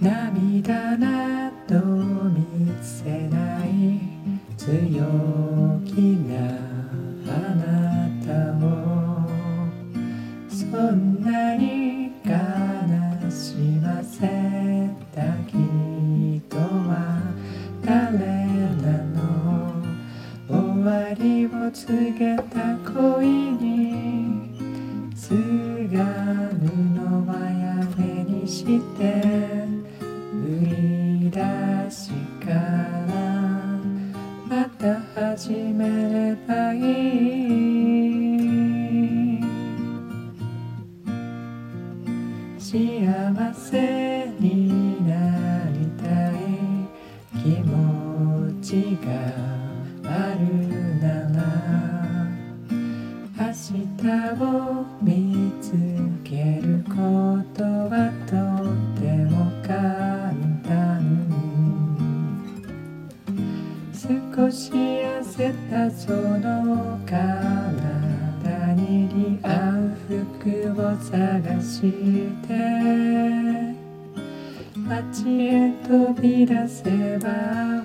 涙など見せない。強気なあなたをそんなに悲しませた人は誰なの？終わりを告げた恋に。すがるのはやめにして。始めればいい。幸せになりたい気持ちがあるなら明日を見つけることはとても簡単。少しせたその体に似合う服を探して街へ飛び出せば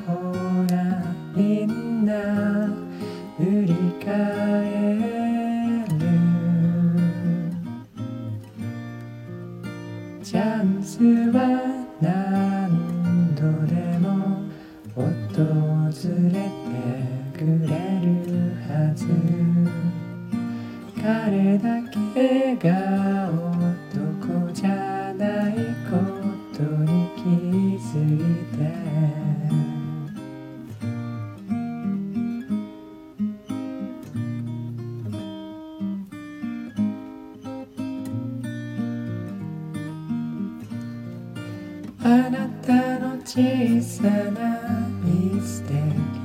ほらみんな振り返る。チャンスは何度でも訪れてくれるはず。彼だけが男じゃないことに気づいて。あなたの小さなミステ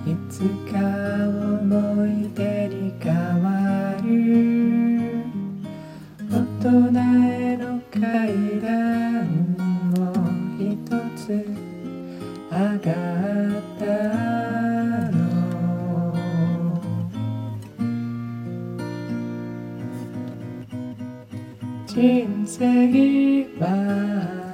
いつか思い出に変わる。大人への階段を一つ上がったの。人生は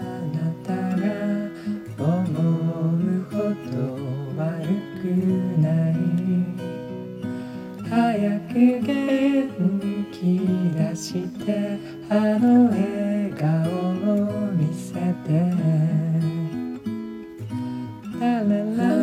元気出してあの笑顔を見せて。ラララ